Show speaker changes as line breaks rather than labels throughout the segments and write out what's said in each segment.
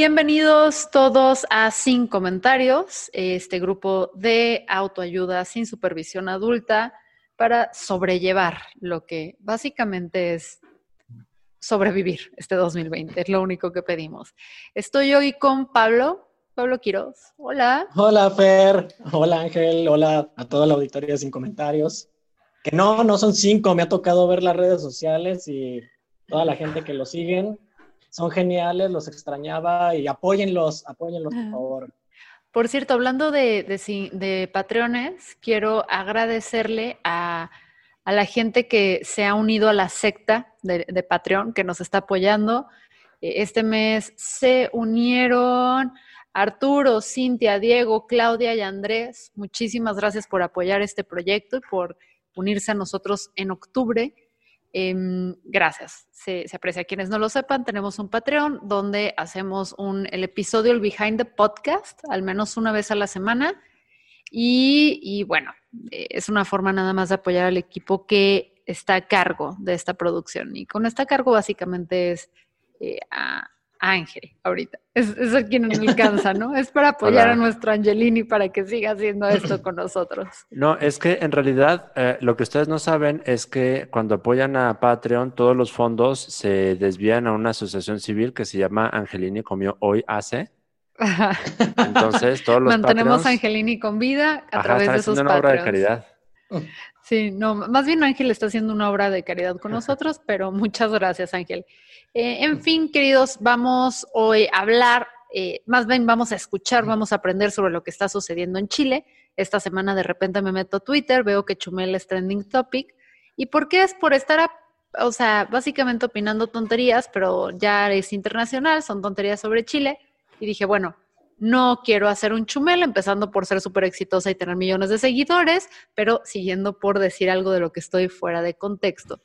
Bienvenidos todos a Sin Comentarios, este grupo de autoayuda sin supervisión adulta para sobrellevar lo que básicamente es sobrevivir este 2020, es lo único que pedimos. Estoy hoy con Pablo, Pablo Quiroz. Hola.
Hola Fer, hola Ángel, hola a toda la auditoría Sin Comentarios. Que no, no son cinco, me ha tocado ver las redes sociales y toda la gente que lo siguen son geniales, los extrañaba y apóyenlos, apóyenlos por favor.
Por cierto, hablando de, de, de patrones, quiero agradecerle a, a, la gente que se ha unido a la secta de, de Patreon, que nos está apoyando. E, este mes se unieron Arturo, Cintia, Diego, Claudia y Andrés. Muchísimas gracias por apoyar este proyecto y por unirse a nosotros en octubre. Eh, gracias, se, aprecia. Quienes no lo sepan, tenemos un Patreon donde hacemos un, el episodio, el Behind the Podcast, al menos una vez a la semana. Y, y bueno, eh, es una forma nada más de apoyar al equipo que está a cargo de esta producción. Y con esta cargo básicamente es eh, a, Ángel ahorita. Es, es a quien nos alcanza, ¿no? Es para apoyar Hola. a nuestro Angelini para que siga haciendo esto con nosotros.
No, es que en realidad eh, lo que ustedes no saben es que cuando apoyan a Patreon, todos los fondos se desvían a una asociación civil que se llama Angelini Comió Hoy Hace. Entonces, todos los
Mantenemos a Angelini con vida a
Ajá,
través de sus
una
Patreons.
obra de caridad.
Sí, no, más bien Ángel está haciendo una obra de caridad con nosotros, pero muchas gracias, Ángel. Eh, en fin, queridos, vamos hoy a hablar, eh, más bien vamos a escuchar, vamos a aprender sobre lo que está sucediendo en Chile. Esta semana de repente me meto a Twitter, veo que Chumel es trending topic. ¿Y por qué es? Por estar, a, o sea, básicamente opinando tonterías, pero ya es internacional, son tonterías sobre Chile. Y dije, bueno, no quiero hacer un chumel, empezando por ser súper exitosa y tener millones de seguidores, pero siguiendo por decir algo de lo que estoy fuera de contexto.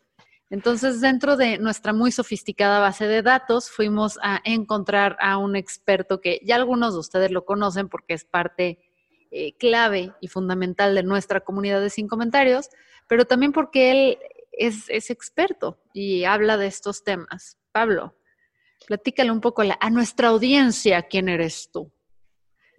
Entonces, dentro de nuestra muy sofisticada base de datos, fuimos a encontrar a un experto que ya algunos de ustedes lo conocen porque es parte eh, clave y fundamental de nuestra comunidad de Sin Comentarios, pero también porque él es, experto y habla de estos temas. Pablo, platícale un poco a nuestra audiencia quién eres tú.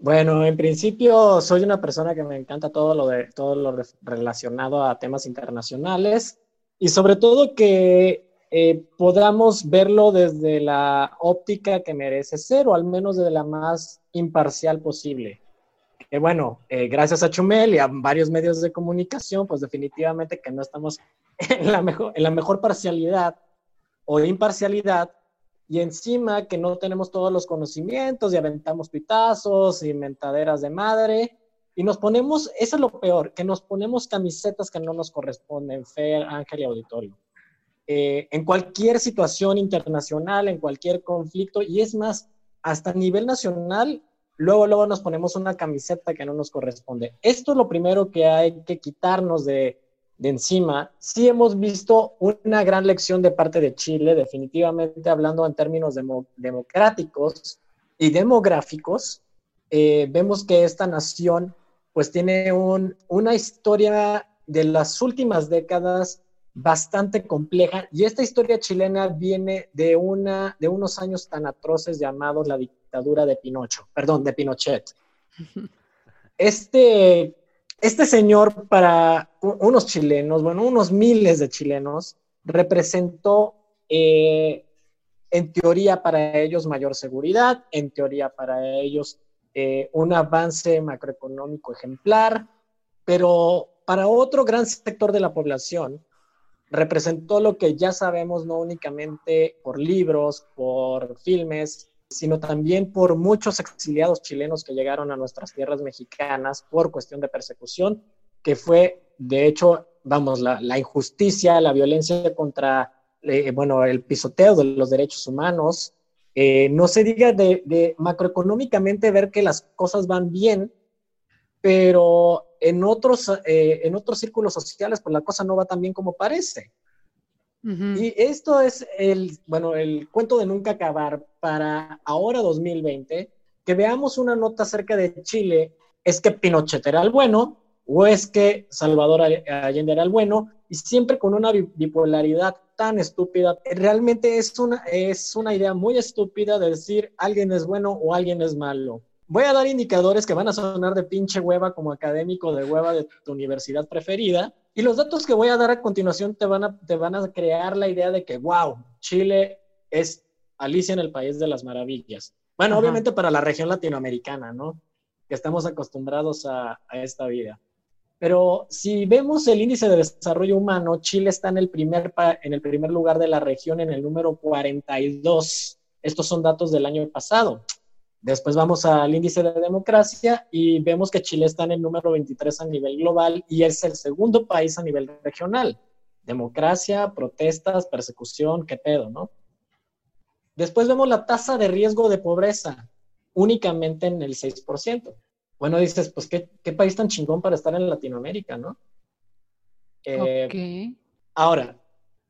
Bueno, en principio soy una persona que me encanta todo lo de todo lo relacionado a temas internacionales y sobre todo que eh, podamos verlo desde la óptica que merece ser o al menos desde la más imparcial posible. Que bueno, eh, gracias a Chumel y a varios medios de comunicación, pues definitivamente que no estamos en la mejor parcialidad o imparcialidad y encima que no tenemos todos los conocimientos y aventamos pitazos y mentaderas de madre y nos ponemos, eso es lo peor, que nos ponemos camisetas que no nos corresponden, Fer, Ángel y Auditorio. Eh, en cualquier situación internacional, en cualquier conflicto, y es más, hasta nivel nacional, luego, luego nos ponemos una camiseta que no nos corresponde. Esto es lo primero que hay que quitarnos de, de encima, sí hemos visto una gran lección de parte de Chile, definitivamente hablando en términos demo, democráticos y demográficos, eh, vemos que esta nación pues tiene un, una historia de las últimas décadas bastante compleja y esta historia chilena viene de, una, de unos años tan atroces llamados la dictadura de Pinocho, perdón, de Pinochet. Este este señor para unos chilenos, bueno, unos miles de chilenos, representó eh, en teoría para ellos mayor seguridad, en teoría para ellos eh, un avance macroeconómico ejemplar, pero para otro gran sector de la población representó lo que ya sabemos no únicamente por libros, por filmes, sino también por muchos exiliados chilenos que llegaron a nuestras tierras mexicanas por cuestión de persecución, que fue, de hecho, vamos, la, injusticia, la violencia contra, eh, bueno, el pisoteo de los derechos humanos. Eh, no se diga de, macroeconómicamente ver que las cosas van bien, pero en otros, eh, en otros círculos sociales, pues la cosa no va tan bien como parece. Y esto es el, bueno, el cuento de nunca acabar para ahora 2020, que veamos una nota acerca de Chile, es que Pinochet era el bueno o es que Salvador Allende era el bueno y siempre con una bipolaridad tan estúpida. Realmente es una, es una idea muy estúpida de decir alguien es bueno o alguien es malo. Voy a dar indicadores que van a sonar de pinche hueva como académico de hueva de tu universidad preferida, y los datos que voy a dar a continuación te van a, te van a crear la idea de que, wow, Chile es Alicia en el País de las Maravillas. Bueno, obviamente para la región latinoamericana, ¿no? Que estamos acostumbrados a, a, esta vida. Pero si vemos el índice de desarrollo humano, Chile está en el, primer en el primer lugar de la región, en el número 42. Estos son datos del año pasado. Después vamos al índice de democracia y vemos que Chile está en el número 23 a nivel global y es el segundo país a nivel regional. Democracia, protestas, persecución, qué pedo, ¿no? Después vemos la tasa de riesgo de pobreza, únicamente en el 6%. Bueno, dices, pues qué, país tan chingón para estar en Latinoamérica, ¿no? Eh, ahora,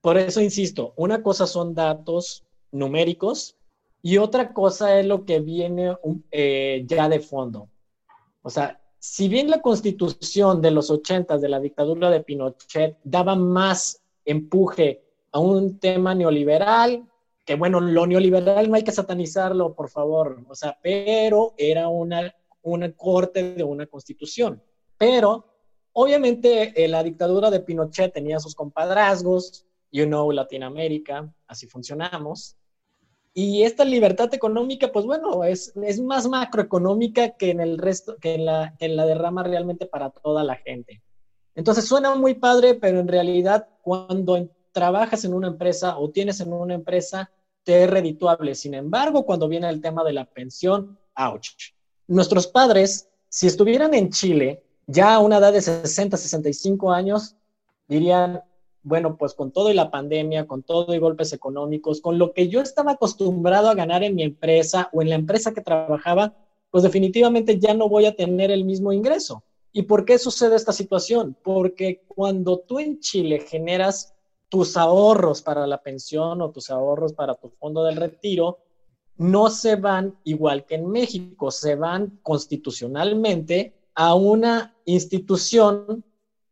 por eso insisto, una cosa son datos numéricos y otra cosa es lo que viene eh, ya de fondo. O sea, si bien la constitución de los 80 de la dictadura de Pinochet daba más empuje a un tema neoliberal, que bueno, lo neoliberal no hay que satanizarlo, por favor, o sea, pero era una, una corte de una constitución. Pero obviamente eh, la dictadura de Pinochet tenía sus compadrazgos, you know, Latinoamérica, así funcionamos. Y esta libertad económica, pues bueno, es, es más macroeconómica que en el resto, que en la, en la derrama realmente para toda la gente. Entonces suena muy padre, pero en realidad cuando trabajas en una empresa o tienes en una empresa, te es redituable. Sin embargo, cuando viene el tema de la pensión, ouch. Nuestros padres, si estuvieran en Chile, ya a una edad de 60, 65 años, dirían, bueno, pues con todo y la pandemia, con todo y golpes económicos, con lo que yo estaba acostumbrado a ganar en mi empresa o en la empresa que trabajaba, pues definitivamente ya no voy a tener el mismo ingreso. ¿Y por qué sucede esta situación? Porque cuando tú en Chile generas tus ahorros para la pensión o tus ahorros para tu fondo del retiro, no se van igual que en México, se van constitucionalmente a una institución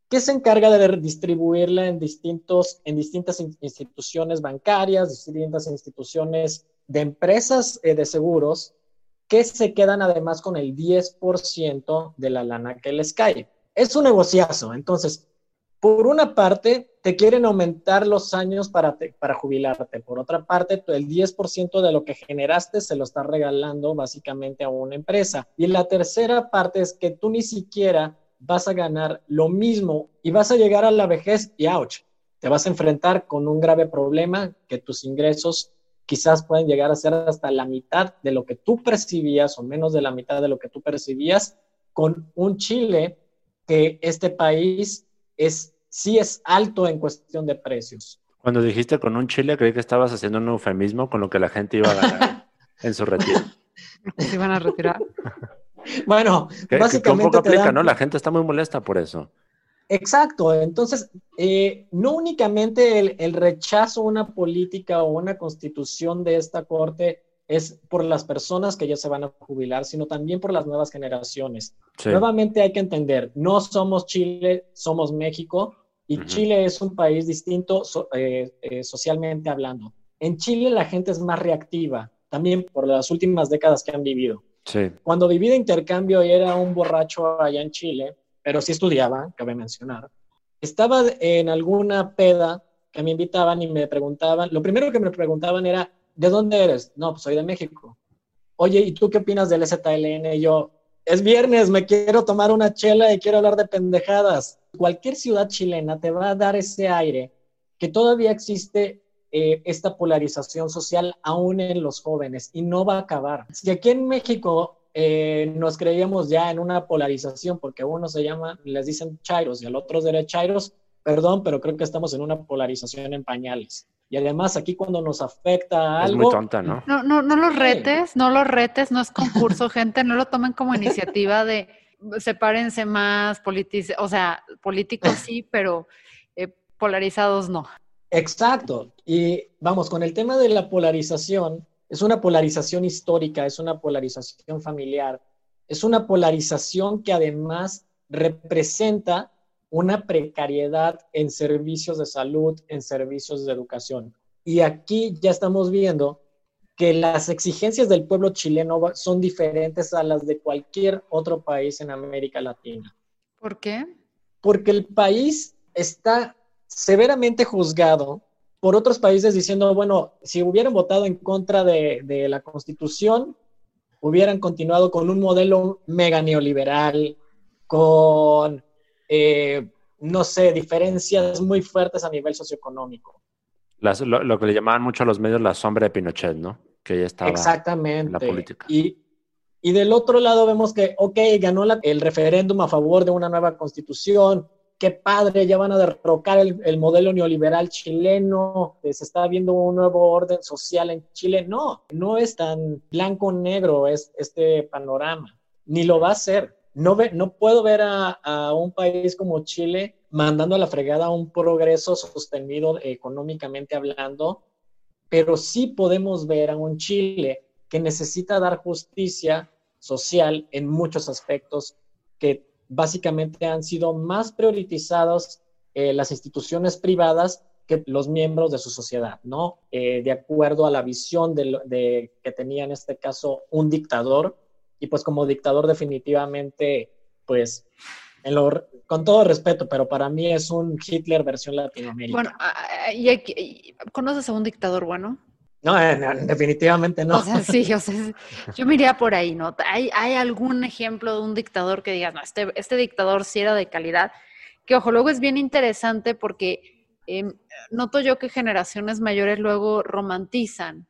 que se encarga de distribuirla en, distintos, en distintas instituciones bancarias, distintas instituciones de empresas eh, de seguros, que se quedan además con el 10% de la lana que les cae. Es un negociazo. Entonces, por una parte, te quieren aumentar los años para, para jubilarte. Por otra parte, el 10% de lo que generaste se lo estás regalando básicamente a una empresa. Y la tercera parte es que tú ni siquiera vas a ganar lo mismo y vas a llegar a la vejez y ouch, te vas a enfrentar con un grave problema que tus ingresos quizás pueden llegar a ser hasta la mitad de lo que tú percibías o menos de la mitad de lo que tú percibías con un Chile que este país es sí es alto en cuestión de precios.
Cuando dijiste con un Chile, creí que estabas haciendo un eufemismo con lo que la gente iba a ganar en su retiro.
Se iban a retirar.
Bueno, básicamente.
aplica, ¿no? La gente está muy molesta por eso.
Exacto. Entonces, eh, no únicamente el, rechazo a una política o una constitución de esta corte es por las personas que ya se van a jubilar, sino también por las nuevas generaciones. Nuevamente hay que entender, no somos Chile, somos México, y Chile es un país distinto eh, eh, socialmente hablando. En Chile la gente es más reactiva, también por las últimas décadas que han vivido. Cuando viví de intercambio y era un borracho allá en Chile, pero sí estudiaba, cabe mencionar, estaba en alguna peda que me invitaban y me preguntaban, lo primero que me preguntaban era, ¿de dónde eres? No, pues soy de México. oye, ¿y tú qué opinas del ZLN? Y yo, es viernes, me quiero tomar una chela y quiero hablar de pendejadas. Cualquier ciudad chilena te va a dar ese aire que todavía existe eh, esta polarización social aún en los jóvenes y no va a acabar. Si aquí en México eh, nos creíamos ya en una polarización porque uno se llama, les dicen chairos y al otro derechairos, perdón, pero creo que estamos en una polarización en pañales. Y además aquí cuando nos afecta algo...
Es muy tonta, ¿no?
No, no, no los retes, no los retes, no es concurso, gente, no lo tomen como iniciativa de sepárense más, o sea, políticos sí, pero eh, polarizados no.
Exacto. Y vamos, con el tema de la polarización, es una polarización histórica, es una polarización familiar, es una polarización que además representa una precariedad en servicios de salud, en servicios de educación. Y aquí ya estamos viendo que las exigencias del pueblo chileno son diferentes a las de cualquier otro país en América Latina.
¿Por qué?
Porque el país está severamente juzgado por otros países diciendo, bueno, si hubieran votado en contra de, la constitución, hubieran continuado con un modelo mega neoliberal, con eh, no sé, diferencias muy fuertes a nivel socioeconómico.
Lo, que le llamaban mucho a los medios la sombra de Pinochet, ¿no? Que ya estaba
Exactamente. en la política. Y, y del otro lado vemos que, ok, ganó el referéndum a favor de una nueva constitución, qué padre, ya van a derrocar el, el, modelo neoliberal chileno, se está viendo un nuevo orden social en Chile. No, no es tan blanco-negro es, este panorama, ni lo va a ser no, no puedo ver a, un país como Chile mandando a la fregada un progreso sostenido económicamente hablando, pero sí podemos ver a un Chile que necesita dar justicia social en muchos aspectos que básicamente han sido más priorizados eh, las instituciones privadas que los miembros de su sociedad, ¿no? Eh, de acuerdo a la visión de, que tenía en este caso un dictador y pues como dictador definitivamente, pues, en lo, con todo respeto, pero para mí es un Hitler versión Latinoamérica.
Bueno, ¿y, ¿conoces a un dictador bueno?
No, eh, definitivamente no.
O sea, sí, o sea, yo me iría por ahí, ¿no? ¿Hay, ¿Hay algún ejemplo de un dictador que digas, no, este, este dictador sí era de calidad? Que ojo, luego es bien interesante porque em, noto yo que generaciones mayores luego romantizan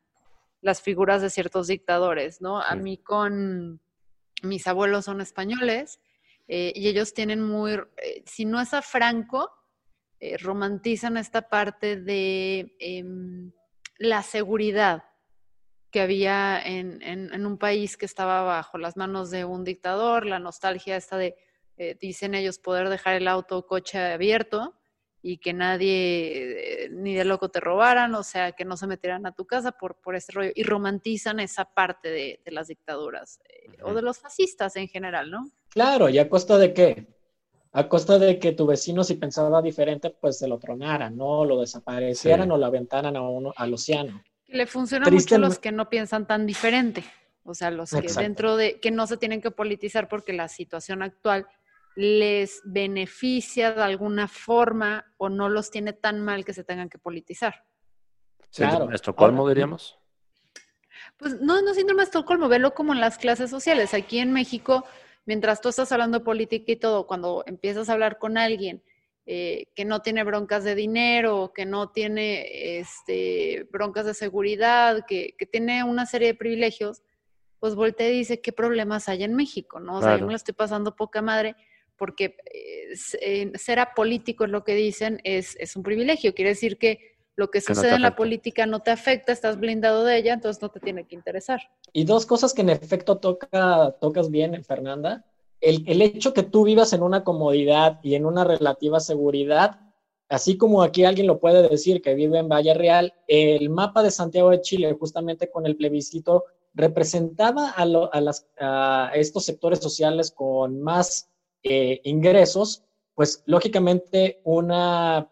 las figuras de ciertos dictadores, ¿no? A mí con mis abuelos son españoles eh, y ellos tienen muy, eh, si no es a Franco, eh, romantizan esta parte de em, la seguridad que había en, en, un país que estaba bajo las manos de un dictador, la nostalgia esta de, dicen ellos, poder dejar el auto o coche abierto y que nadie, ni de loco te robaran, o sea, que no se metieran a tu casa por, por este rollo, y romantizan esa parte de, las dictaduras, eh, o de los fascistas en general, ¿no?
Claro, ¿y a costa de qué? A costa de que tu vecino, si pensaba diferente, pues se lo tronaran, ¿no? Lo desaparecieran o lo aventaran a uno, al océano.
Le funciona mucho a los que no piensan tan diferente, o sea, los que dentro de, que no se tienen que politizar porque la situación actual les beneficia de alguna forma o no los tiene tan mal que se tengan que politizar.
Claro. ¿Estocolmo diríamos?
Pues no, no síndrome de Estocolmo, velo como en las clases sociales. Aquí en México, mientras tú estás hablando de política y todo, cuando empiezas a hablar con alguien eh, que no tiene broncas de dinero, que no tiene este, broncas de seguridad, que, que tiene una serie de privilegios, pues voltea y dice, ¿qué problemas hay en México? ¿no? O sea, yo me lo estoy pasando poca madre porque eh, ser apolítico es lo que dicen, es, es, un privilegio. Quiere decir que lo que, sucede en la política no te afecta, estás blindado de ella, entonces no te tiene que interesar.
Y dos cosas que en efecto toca, tocas bien, Fernanda. El, el hecho que tú vivas en una comodidad y en una relativa seguridad, así como aquí alguien lo puede decir que vive en Valle Real, el mapa de Santiago de Chile, justamente con el plebiscito, representaba a, a, las, a estos sectores sociales con más eh, ingresos, pues lógicamente una,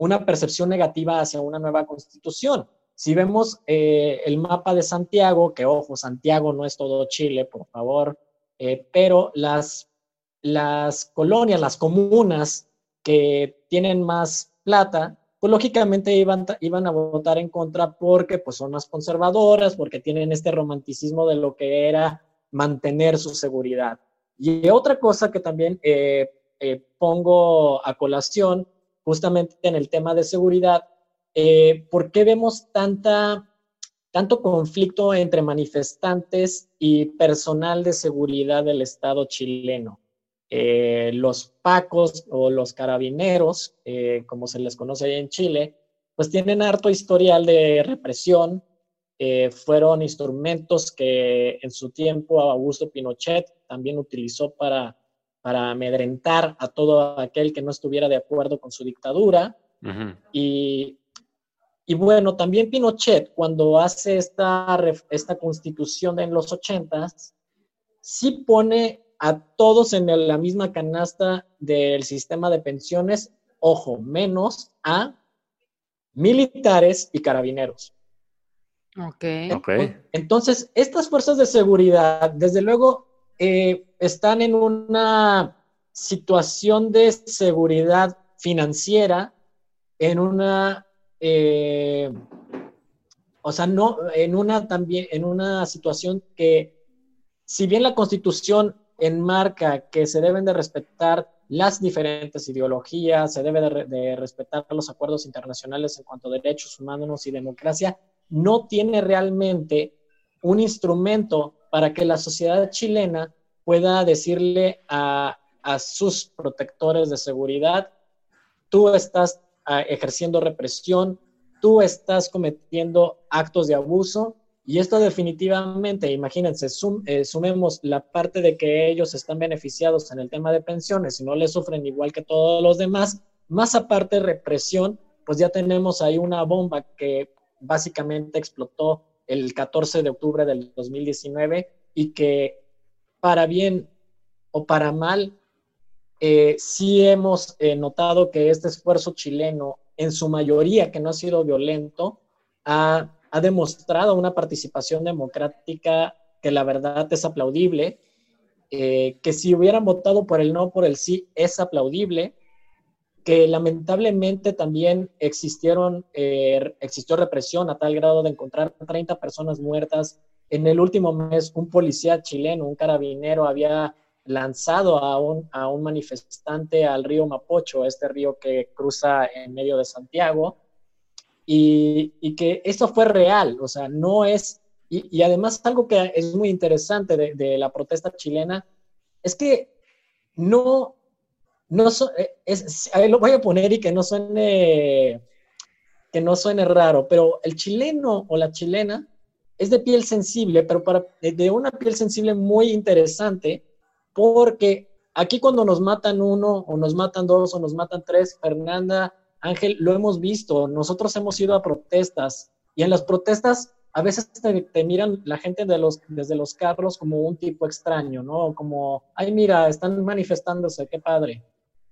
una percepción negativa hacia una nueva constitución. Si vemos eh, el mapa de Santiago, que ojo, Santiago no es todo Chile, por favor, eh, pero las, las colonias, las comunas que tienen más plata, pues lógicamente iban, iban a votar en contra porque pues son más conservadoras, porque tienen este romanticismo de lo que era mantener su seguridad. Y otra cosa que también eh, pongo a colación, justamente en el tema de seguridad, eh, ¿por qué vemos tanta, tanto conflicto entre manifestantes y personal de seguridad del Estado chileno? Eh, los pacos o los carabineros, eh, como se les conoce en Chile, pues tienen harto historial de represión. Fueron instrumentos que en su tiempo Augusto Pinochet también utilizó para, para amedrentar a todo aquel que no estuviera de acuerdo con su dictadura. y, y, bueno, también Pinochet, cuando hace esta, esta constitución en los ochentas, sí pone a todos en la misma canasta del sistema de pensiones, ojo, menos a militares y carabineros.
Ok.
Entonces, estas fuerzas de seguridad, desde luego, eh, están en una situación de seguridad financiera, en una, eh, o sea, no, en una también, en una situación que, si bien la constitución enmarca que se deben de respetar las diferentes ideologías, se debe de, respetar los acuerdos internacionales en cuanto a derechos humanos y democracia, no tiene realmente un instrumento para que la sociedad chilena pueda decirle a, sus protectores de seguridad, tú estás ah, ejerciendo represión, tú estás cometiendo actos de abuso y esto definitivamente, imagínense, eh, sumemos la parte de que ellos están beneficiados en el tema de pensiones y no le sufren igual que todos los demás, más aparte represión, pues ya tenemos ahí una bomba que básicamente explotó el 14 de octubre del 2019 y que para bien o para mal, eh, sí hemos eh, notado que este esfuerzo chileno, en su mayoría que no ha sido violento, ha ha demostrado una participación democrática que la verdad es aplaudible, eh, que si hubieran votado por el no, por el sí, es aplaudible, que lamentablemente también existieron, eh, existió represión a tal grado de encontrar 30 personas muertas. En el último mes, un policía chileno, un carabinero, había lanzado a un, a un manifestante al río Mapocho, este río que cruza en medio de Santiago, y, que esto fue real, o sea, no es, y, además algo que es muy interesante de, la protesta chilena, es que no, no eh, es, lo voy a poner y que no suene, que no suene raro, pero el chileno o la chilena es de piel sensible, pero para, de una piel sensible muy interesante, porque aquí cuando nos matan uno o nos matan dos o nos matan tres, Fernanda Ángel, lo hemos visto, nosotros hemos ido a protestas y en las protestas a veces te, miran la gente de los, desde los carros como un tipo extraño, ¿no? Como, ay, mira, están manifestándose, qué padre.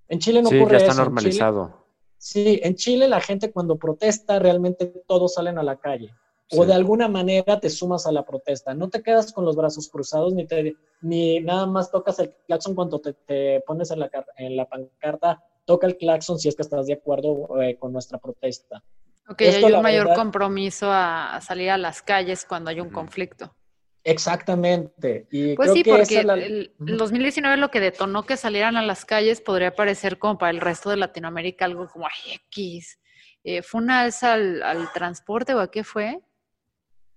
En Chile no ocurre
ya está
eso.
normalizado.
sí, en Chile la gente cuando protesta realmente todos salen a la calle. O de alguna manera te sumas a la protesta. No te quedas con los brazos cruzados ni, te, ni nada más tocas el claxon cuando te, te pones en la, en la pancarta toca el claxon si es que estás de acuerdo eh, con nuestra protesta.
Ok, hay un mayor compromiso a, salir a las calles cuando hay un conflicto.
Exactamente. Y
pues sí, porque el, 2019 lo que detonó que salieran a las calles podría parecer como para el resto de Latinoamérica algo como ay, X. Eh, ¿Fue una alza al, transporte o a qué fue?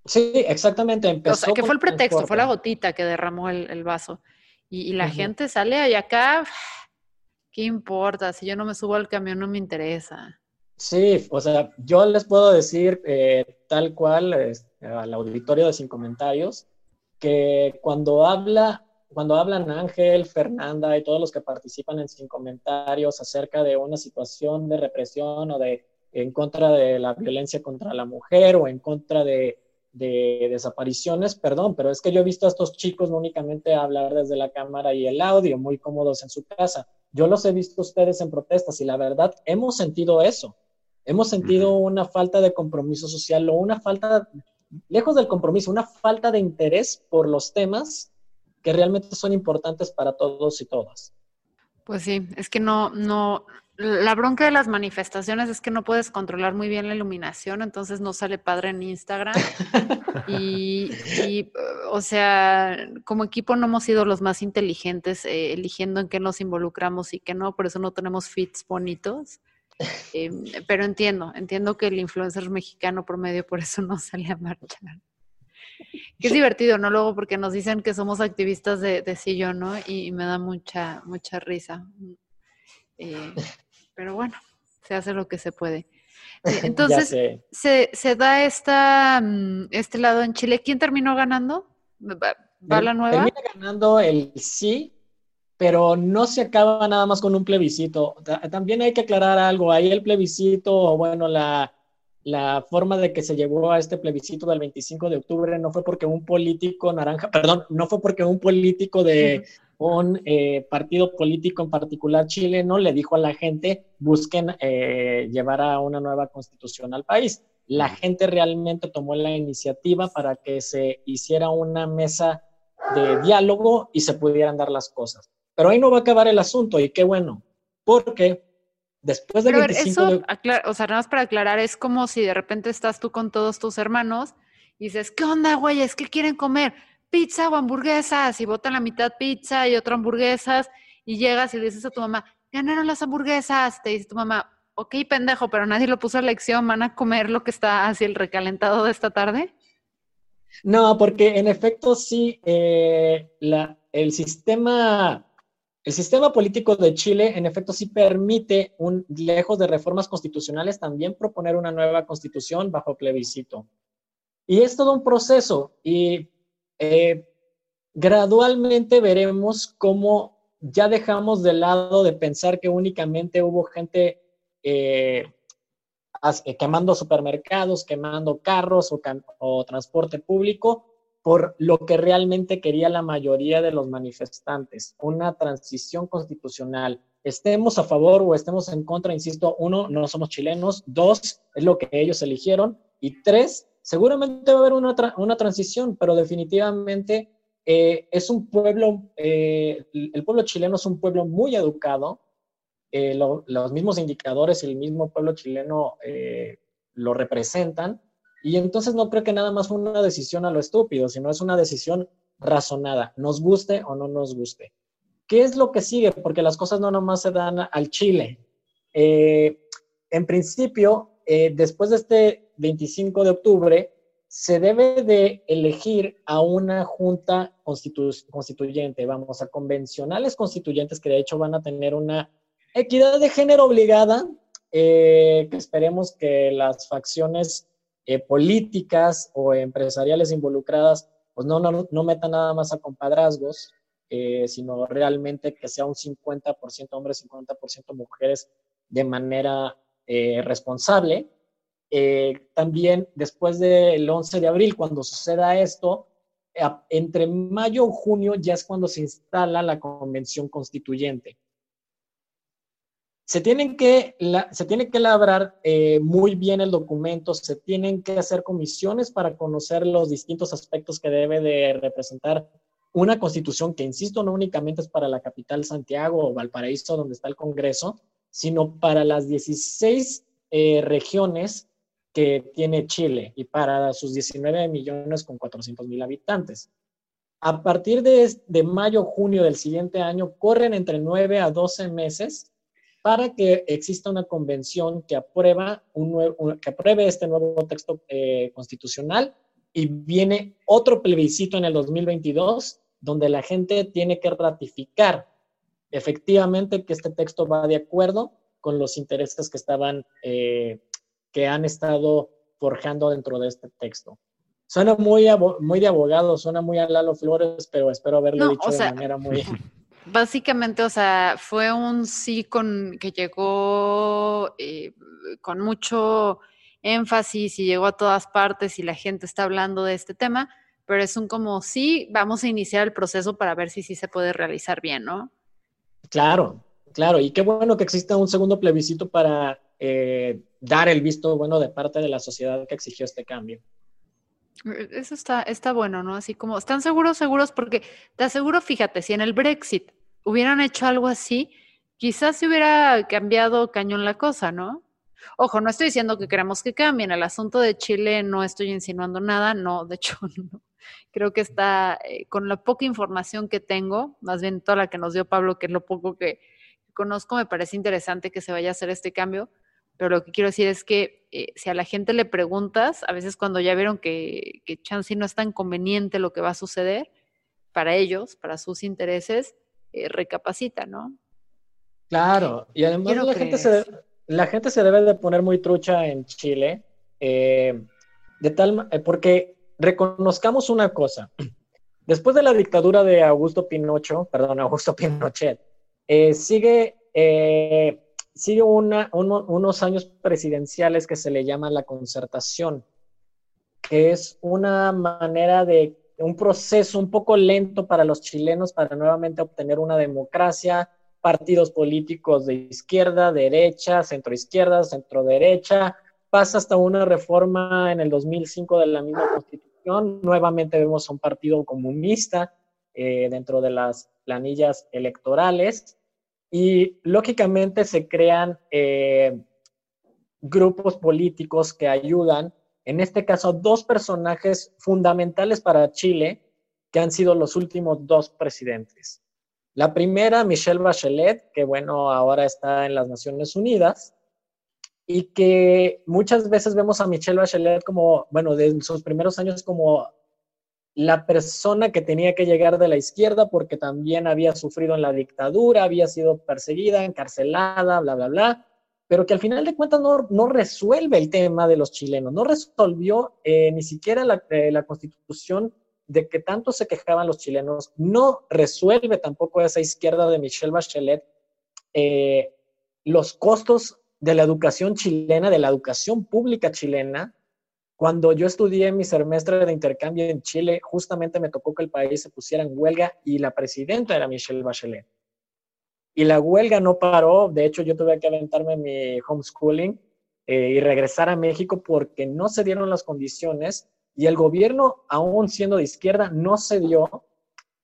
Sí, exactamente. Empezó
o sea, que fue el pretexto, fue la gotita que derramó el, vaso. Y, la gente sale allá acá, ¿qué importa? Si yo no me subo al camión no me interesa.
Sí, o sea, yo les puedo decir eh, tal cual al auditorio de Sin Comentarios que cuando habla, cuando hablan Ángel, Fernanda y todos los que participan en Sin Comentarios acerca de una situación de represión o de en contra de la violencia contra la mujer o en contra de de desapariciones, perdón, pero es que yo he visto a estos chicos no únicamente hablar desde la cámara y el audio, muy cómodos en su casa. Yo los he visto ustedes en protestas y la verdad, hemos sentido eso. Hemos sentido una falta de compromiso social o una falta, lejos del compromiso, una falta de interés por los temas que realmente son importantes para todos y todas.
Pues sí, es que no, no, la bronca de las manifestaciones es que no puedes controlar muy bien la iluminación, entonces no sale padre en Instagram. y, o sea, como equipo no hemos sido los más inteligentes eh, eligiendo en qué nos involucramos y qué no, por eso no tenemos fits bonitos. Em, pero entiendo, entiendo que el influencer mexicano promedio por eso no sale a marchar. Que es divertido, ¿no? Luego porque nos dicen que somos activistas de, de sillón, ¿no? Y, me da mucha, mucha risa. Eh, pero bueno, se hace lo que se puede. Eh, entonces, se, da esta, mm, este lado en Chile. ¿Quién terminó ganando? ¿Va, la nueva?
Termina ganando el sí, pero no se acaba nada más con un plebiscito. También hay que aclarar algo. Ahí el plebiscito, o bueno, la, la forma de que se llegó a este plebiscito del 25 de octubre no fue porque un político naranja, perdón, no fue porque un político de un eh, partido político en particular chileno le dijo a la gente, busquen eh, llevar a una nueva constitución al país. La gente realmente tomó la iniciativa para que se hiciera una mesa de diálogo y se pudieran dar las cosas. Pero ahí no va a acabar el asunto y qué bueno, porque después de 25
eso, o sea, nada más para aclarar, es como si de repente estás tú con todos tus hermanos y dices, ¿qué onda, güeyes? ¿Qué quieren comer? Pizza o hamburguesas y botan la mitad pizza y otra hamburguesas y llegas y le dices a tu mamá, ganaron las hamburguesas, te dice tu mamá, ok pendejo, pero nadie lo puso a lección, ¿van a comer lo que está así el recalentado de esta tarde?
No, porque en efecto sí, eh, la, el sistema... El sistema político de Chile, en efecto, sí permite, un, lejos de reformas constitucionales, también proponer una nueva constitución bajo plebiscito. Y es todo un proceso. Y eh, gradualmente veremos cómo ya dejamos de lado de pensar que únicamente hubo gente eh, eh, quemando supermercados, quemando carros o, o transporte público por lo que realmente quería la mayoría de los manifestantes, una transición constitucional. Estemos a favor o estemos en contra, insisto, uno, no somos chilenos, dos, es lo que ellos eligieron, y tres, Seguramente va a haber una, una transición, pero definitivamente eh, es un pueblo, eh, el pueblo chileno es un pueblo muy educado. Eh, los mismos indicadores y el mismo pueblo chileno lo representan. Y entonces no creo que nada más fue una decisión a lo estúpido, sino es una decisión razonada, nos guste o no nos guste. ¿Qué es lo que sigue? Porque las cosas no nomás se dan al Chile. en principio, después de este 25 de octubre, se debe de elegir a una junta constituyente, vamos, a convencionales constituyentes que de hecho van a tener una equidad de género obligada, eh, que esperemos que las facciones eh, políticas o empresariales involucradas pues no, no, no metan nada más a compadrazgos, eh, sino realmente que sea un 50% hombres, 50% mujeres de manera responsable. Eh, también después del 11 de abril, cuando suceda esto, eh, entre mayo y junio ya es cuando se instala la convención constituyente. Se, tienen que, se tiene que labrar eh, muy bien el documento, se tienen que hacer comisiones para conocer los distintos aspectos que debe de representar una constitución que, insisto, no únicamente es para la capital Santiago o Valparaíso, donde está el Congreso, sino para las 16 regiones que tiene Chile y para sus 19 millones con 400 mil habitantes. A partir de, de mayo, junio del siguiente año, corren entre 9 a 12 meses para que exista una convención que, aprueba un nuevo, que apruebe este nuevo texto eh, constitucional y viene otro plebiscito en el 2022 donde la gente tiene que ratificar efectivamente que este texto va de acuerdo con los intereses que estaban eh, que han estado forjando dentro de este texto. Suena muy, muy de abogado, suena muy a Lalo Flores, pero espero haberlo dicho de manera muy...
Básicamente, o sea, fue un sí con que llegó eh, con mucho énfasis y llegó a todas partes y la gente está hablando de este tema, pero es un como sí, vamos a iniciar el proceso para ver si sí se puede realizar bien, ¿no?
Claro, claro, y qué bueno que exista un segundo plebiscito para eh, dar el visto bueno de parte de la sociedad que exigió este cambio.
Eso está, está bueno, ¿no? Así como, ¿están seguros, seguros? Porque te aseguro, fíjate, si en el Brexit hubieran hecho algo así, quizás se hubiera cambiado cañón la cosa, ¿no? Ojo, no estoy diciendo que queremos que cambien. El asunto de Chile no estoy insinuando nada, no, de hecho, no. Creo que está eh, con la poca información que tengo, más bien toda la que nos dio Pablo, que es lo poco que conozco, me parece interesante que se vaya a hacer este cambio. Pero lo que quiero decir es que eh, si a la gente le preguntas, a veces cuando ya vieron que, que Chansey no es tan conveniente lo que va a suceder para ellos, para sus intereses, eh, recapacita, ¿no?
Claro, y además la gente, se, la gente se debe de poner muy trucha en Chile, eh, de tal, porque reconozcamos una cosa. Después de la dictadura de Augusto Pinocho, perdón, Augusto Pinochet, eh, sigue, sigue una, unos años presidenciales que se le llama la concertación, que es una manera de un proceso un poco lento para los chilenos para nuevamente obtener una democracia, partidos políticos de izquierda, derecha, centroizquierda, centroderecha, pasa hasta una reforma en el 2005 de la misma constitución, nuevamente vemos un partido comunista eh, dentro de las planillas electorales y lógicamente se crean eh, grupos políticos que ayudan, en este caso, dos personajes fundamentales para Chile, que han sido los últimos dos presidentes. La primera, Michelle Bachelet, que bueno, ahora está en las Naciones Unidas, y que muchas veces vemos a Michelle Bachelet como, bueno, de sus primeros años como la persona que tenía que llegar de la izquierda porque también había sufrido en la dictadura, había sido perseguida, encarcelada, bla, bla, bla, pero que al final de cuentas no, no resuelve el tema de los chilenos, no resolvió eh, ni siquiera la, eh, la constitución de que tanto se quejaban los chilenos, no resuelve tampoco esa izquierda de Michelle Bachelet eh, los costos de la educación chilena, de la educación pública chilena. Cuando yo estudié mi semestre de intercambio en Chile, justamente me tocó que el país se pusiera en huelga y la presidenta era Michelle Bachelet. Y la huelga no paró, de hecho yo tuve que aventarme mi homeschooling eh, y regresar a México porque no se dieron las condiciones y el gobierno, aún siendo de izquierda, no cedió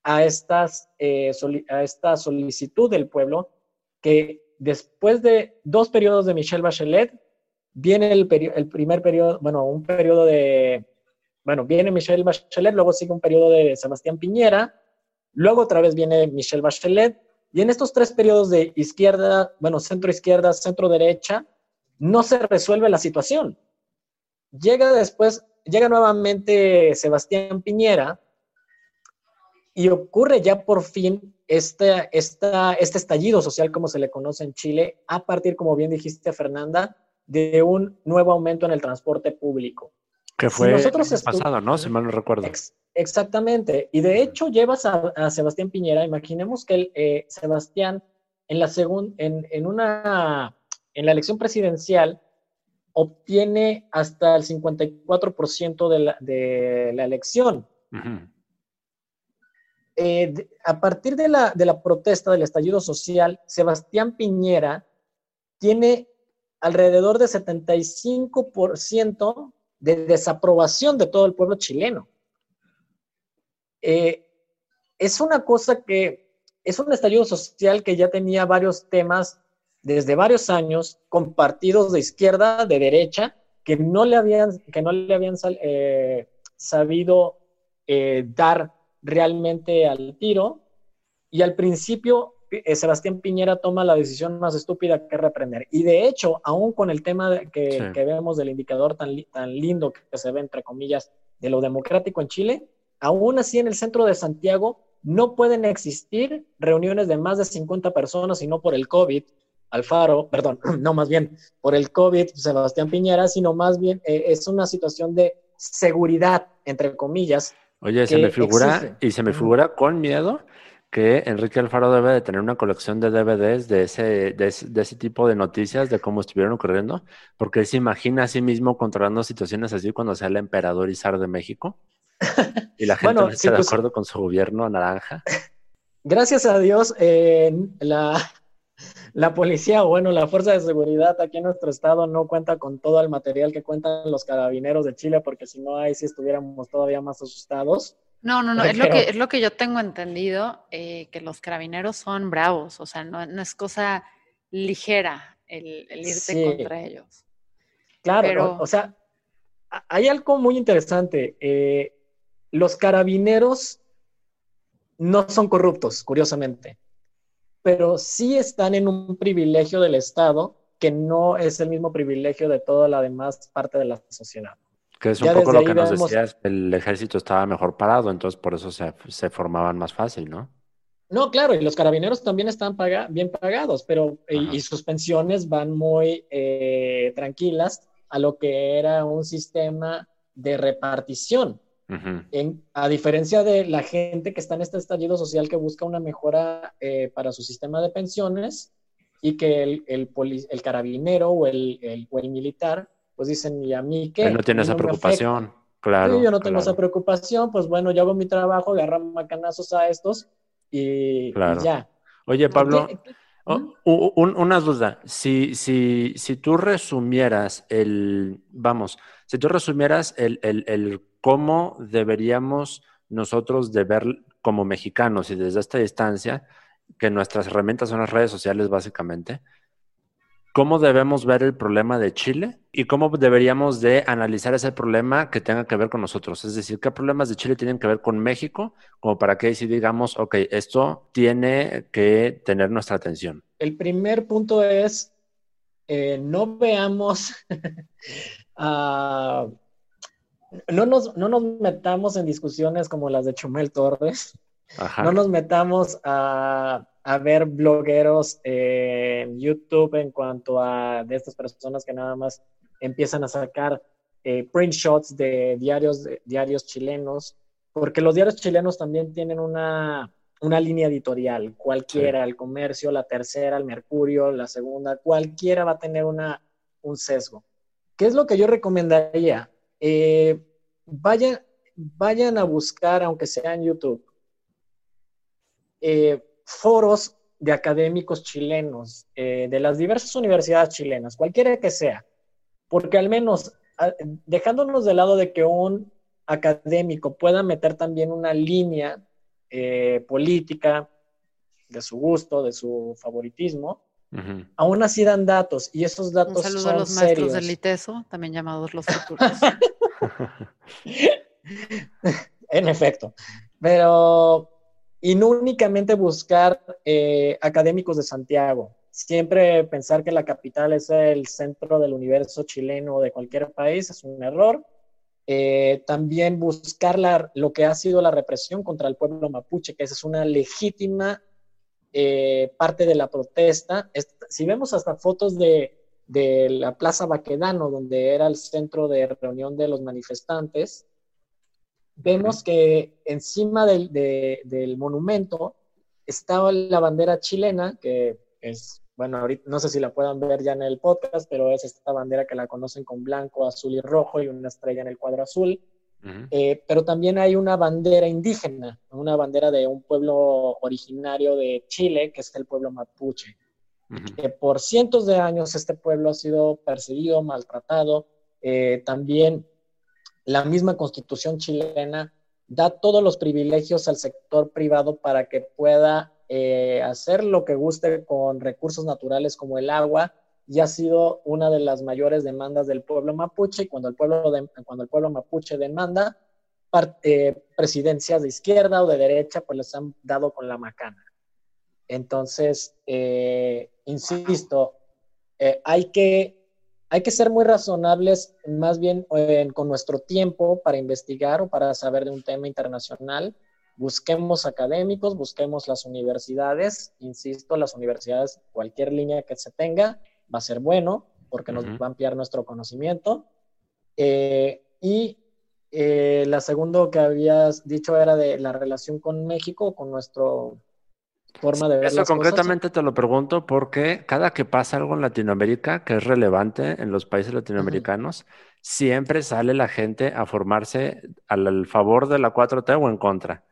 a, estas, eh, a esta solicitud del pueblo que después de dos periodos de Michelle Bachelet, viene el, el primer periodo, bueno, un periodo de, bueno, viene Michelle Bachelet, luego sigue un periodo de Sebastián Piñera, luego otra vez viene Michelle Bachelet, y en estos tres periodos de izquierda, bueno, centro izquierda, centro derecha, no se resuelve la situación. Llega después llega nuevamente Sebastián Piñera y ocurre ya por fin este, este estallido social, como se le conoce en Chile, a partir, como bien dijiste, Fernanda, de un nuevo aumento en el transporte público.
Que fue el pasado, ¿no? Si mal no recuerdo.
exactamente. Y de hecho llevas a, Sebastián Piñera, imaginemos que eh, Sebastián en la segunda, en, en, una, en la elección presidencial obtiene hasta el 54% de la, de la elección. Eh, a partir de la, de la protesta del estallido social, Sebastián Piñera tiene alrededor de 75% de desaprobación de todo el pueblo chileno. Eh, es una cosa que es un estallido social que ya tenía varios temas desde varios años con partidos de izquierda, de derecha, que no le habían, que no le habían eh, sabido eh, dar realmente al tiro. Y al principio, Sebastián Piñera toma la decisión más estúpida que reprender. Y de hecho, aún con el tema que, que, vemos del indicador tan, tan lindo que se ve, entre comillas, de lo democrático en Chile, aún así en el centro de Santiago no pueden existir reuniones de más de 50 personas y no por el COVID, Alfaro, perdón, no más bien por el COVID, Sebastián Piñera, sino más bien eh, es una situación de seguridad, entre comillas.
Oye, se me figura, y se me figura con miedo que Enrique Alfaro debe de tener una colección de DVDs de ese, de ese, tipo de noticias, de cómo estuvieron ocurriendo, porque él se imagina a sí mismo controlando situaciones así cuando sea el emperador Izar de México. Y la gente no está de acuerdo con su gobierno naranja.
Gracias a Dios, eh, la, la policía o bueno, la fuerza de seguridad aquí en nuestro estado no cuenta con todo el material que cuentan los carabineros de Chile, porque si no, ahí sí estuviéramos todavía más asustados.
No, no, no, es lo, que, es lo que yo tengo entendido, eh, que los carabineros son bravos, o sea, no, es cosa ligera el, irte contra ellos.
Claro, o, sea, hay algo muy interesante. Eh, los carabineros no son corruptos, curiosamente, pero sí están en un privilegio del Estado que no es el mismo privilegio de toda la demás parte de la sociedad.
Que es un poco lo que nos decías, el ejército estaba mejor parado, entonces por eso se, formaban más fácil, ¿no?
No, claro, y los carabineros también están bien pagados, pero y, sus pensiones van muy eh, tranquilas a lo que era un sistema de repartición. en, a diferencia de la gente que está en este estallido social que busca una mejora eh, para su sistema de pensiones y que el, el, el carabinero o el, o el militar pues dicen, ¿y a mí qué?
no tiene esa preocupación, claro.
yo no tengo esa preocupación, pues bueno, yo hago mi trabajo, agarro macanazos a estos y, ya.
Oye, Pablo, oh, una duda. Si, si, si tú resumieras el, vamos, si tú resumieras el, el, el cómo deberíamos nosotros de ver como mexicanos y desde esta distancia, que nuestras herramientas son las redes sociales básicamente, cómo debemos ver el problema de Chile y cómo deberíamos de analizar ese problema que tenga que ver con nosotros. Es decir, qué problemas de Chile tienen que ver con México, como para que si digamos, ok, esto tiene que tener nuestra atención.
El primer punto es, eh, no veamos, no, nos, no nos metamos en discusiones como las de Chumel Torres, no nos metamos a a ver blogueros en YouTube en cuanto a de estas personas que nada más empiezan a sacar eh, print shots de diarios, diarios chilenos, porque los diarios chilenos también tienen una, una línea editorial, cualquiera, el comercio, la tercera, el mercurio, la segunda, cualquiera va a tener una, un sesgo. ¿Qué es lo que yo recomendaría? Eh, vayan, vayan a buscar, aunque sea en YouTube, eh, foros de académicos chilenos, eh, de las diversas universidades chilenas, cualquiera que sea, porque al menos dejándonos de lado de que un académico pueda meter también una línea eh, política de su gusto, de su favoritismo, aún así dan datos y esos datos Un saludo a los maestros
del ITESO, también llamados los futuros.
en efecto, pero y no únicamente buscar eh, académicos de Santiago. Siempre pensar que la capital es el centro del universo chileno o de cualquier país es un error. Eh, también buscar lo que ha sido la represión contra el pueblo mapuche, que esa es una legítima eh, parte de la protesta. si vemos hasta fotos de, de la Plaza Baquedano, donde era el centro de reunión de los manifestantes, vemos que encima del, del, monumento estaba la bandera chilena, que es, bueno, ahorita no sé si la puedan ver ya en el podcast, pero es esta bandera que la conocen con blanco, azul y rojo y una estrella en el cuadro azul. Eh, pero también hay una bandera indígena, una bandera de un pueblo originario de Chile, que es el pueblo mapuche. que por cientos de años este pueblo ha sido perseguido, maltratado. Eh, también la misma constitución chilena da todos los privilegios al sector privado para que pueda eh, hacer lo que guste con recursos naturales como el agua y ha sido una de las mayores demandas del pueblo mapuche y cuando el pueblo, cuando el pueblo mapuche demanda eh, presidencias de izquierda o de derecha, pues les han dado con la macana. Entonces, eh, insisto, hay que hay que ser muy razonables más bien con nuestro tiempo para investigar o para saber de un tema internacional. Busquemos académicos, busquemos las universidades. Insisto, las universidades, cualquier línea que se tenga, va a ser bueno porque nos va a ampliar nuestro conocimiento. Eh, y eh, la segunda que habías dicho era de la relación con México, con nuestro forma de ver
Eso concretamente te lo pregunto porque cada que pasa algo en Latinoamérica que es relevante en los países latinoamericanos, siempre sale la gente a formarse al, favor de la 4T o en contra.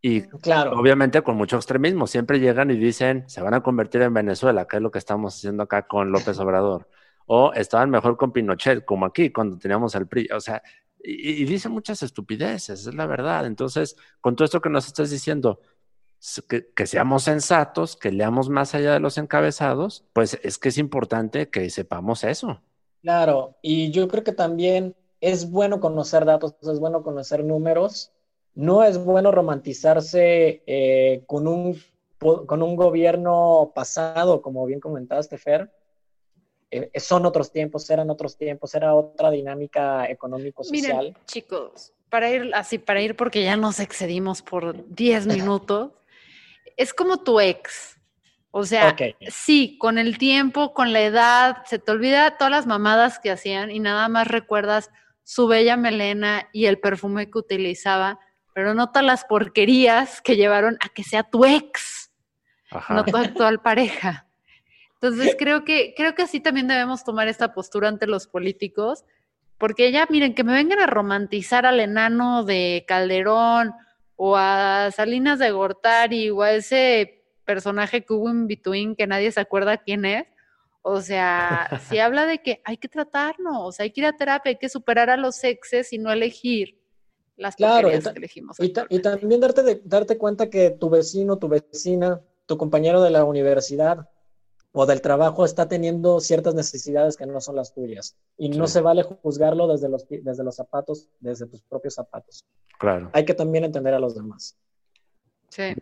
Y claro. obviamente con mucho extremismo, siempre llegan y dicen, se van a convertir en Venezuela, que es lo que estamos haciendo acá con López Obrador. O estaban mejor con Pinochet, como aquí, cuando teníamos al PRI. O sea, y, dice muchas estupideces, es la verdad. Entonces, con todo esto que nos estás diciendo, que, que, seamos sensatos, que leamos más allá de los encabezados, pues es que es importante que sepamos eso.
Claro, y yo creo que también es bueno conocer datos, es bueno conocer números. No es bueno romantizarse eh, con, un, con un gobierno pasado, como bien comentaste, Fer. Eh, son otros tiempos, eran otros tiempos, era otra dinámica económico-social.
chicos, para ir así, para ir porque ya nos excedimos por 10 minutos, es como tu ex. O sea, sí, con el tiempo, con la edad, se te olvida todas las mamadas que hacían y nada más recuerdas su bella melena y el perfume que utilizaba, pero no todas las porquerías que llevaron a que sea tu ex, no tu actual pareja. Entonces creo que, creo que así también debemos tomar esta postura ante los políticos, porque ya miren, que me vengan a romantizar al enano de Calderón o a Salinas de Gortari o a ese personaje que hubo en Between que nadie se acuerda quién es, o sea, si habla de que hay que tratarnos, hay que ir a terapia, hay que superar a los exes y no elegir las claro, que elegimos.
Y, y, también darte, darte cuenta que tu vecino, tu vecina, tu compañero de la universidad o del trabajo está teniendo ciertas necesidades que no son las tuyas. Y no se vale juzgarlo desde los, desde los zapatos, desde tus propios zapatos.
Claro.
Hay que también entender a los demás.
Sí.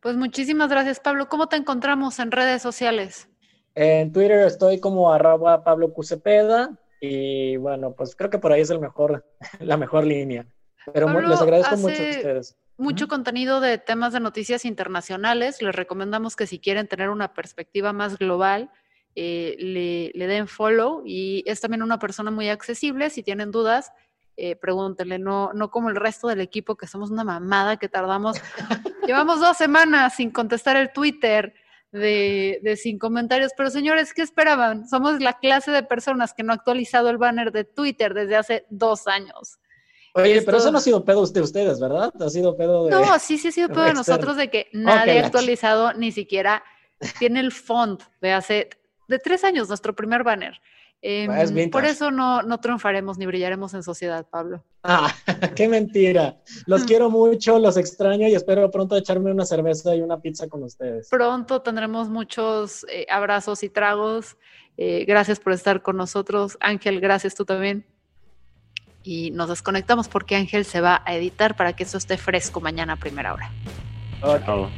Pues muchísimas gracias, Pablo. ¿Cómo te encontramos en redes sociales?
En Twitter estoy como arroba Pablo Cucepeda y bueno, pues creo que por ahí es el mejor, la mejor línea. Pero les agradezco mucho a ustedes.
Mucho contenido de temas de noticias internacionales. Les recomendamos que si quieren tener una perspectiva más global, eh, le, den follow y es también una persona muy accesible. Si tienen dudas, eh, pregúntenle, no, no como el resto del equipo que somos una mamada que tardamos. Llevamos dos semanas sin contestar el Twitter de, sin comentarios. Pero señores, ¿qué esperaban? Somos la clase de personas que no ha actualizado el banner de Twitter desde hace dos años.
Oye, pero eso no ha sido pedo de ustedes, ¿verdad? Ha sido pedo de...
No, sí, sí ha sido pedo de nosotros de que nadie ha actualizado, ni siquiera tiene el font de hace, de tres años, nuestro primer banner. Em, por eso no, no triunfaremos ni brillaremos en sociedad, Pablo.
Ah, qué mentira. Los quiero mucho, los extraño y espero pronto echarme una cerveza y una pizza con ustedes.
Pronto tendremos muchos eh, abrazos y tragos. Eh, gracias por estar con nosotros. Ángel, gracias tú también. Y nos desconectamos porque Ángel se va a editar para que eso esté fresco mañana a primera hora.
Chao.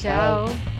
Chao.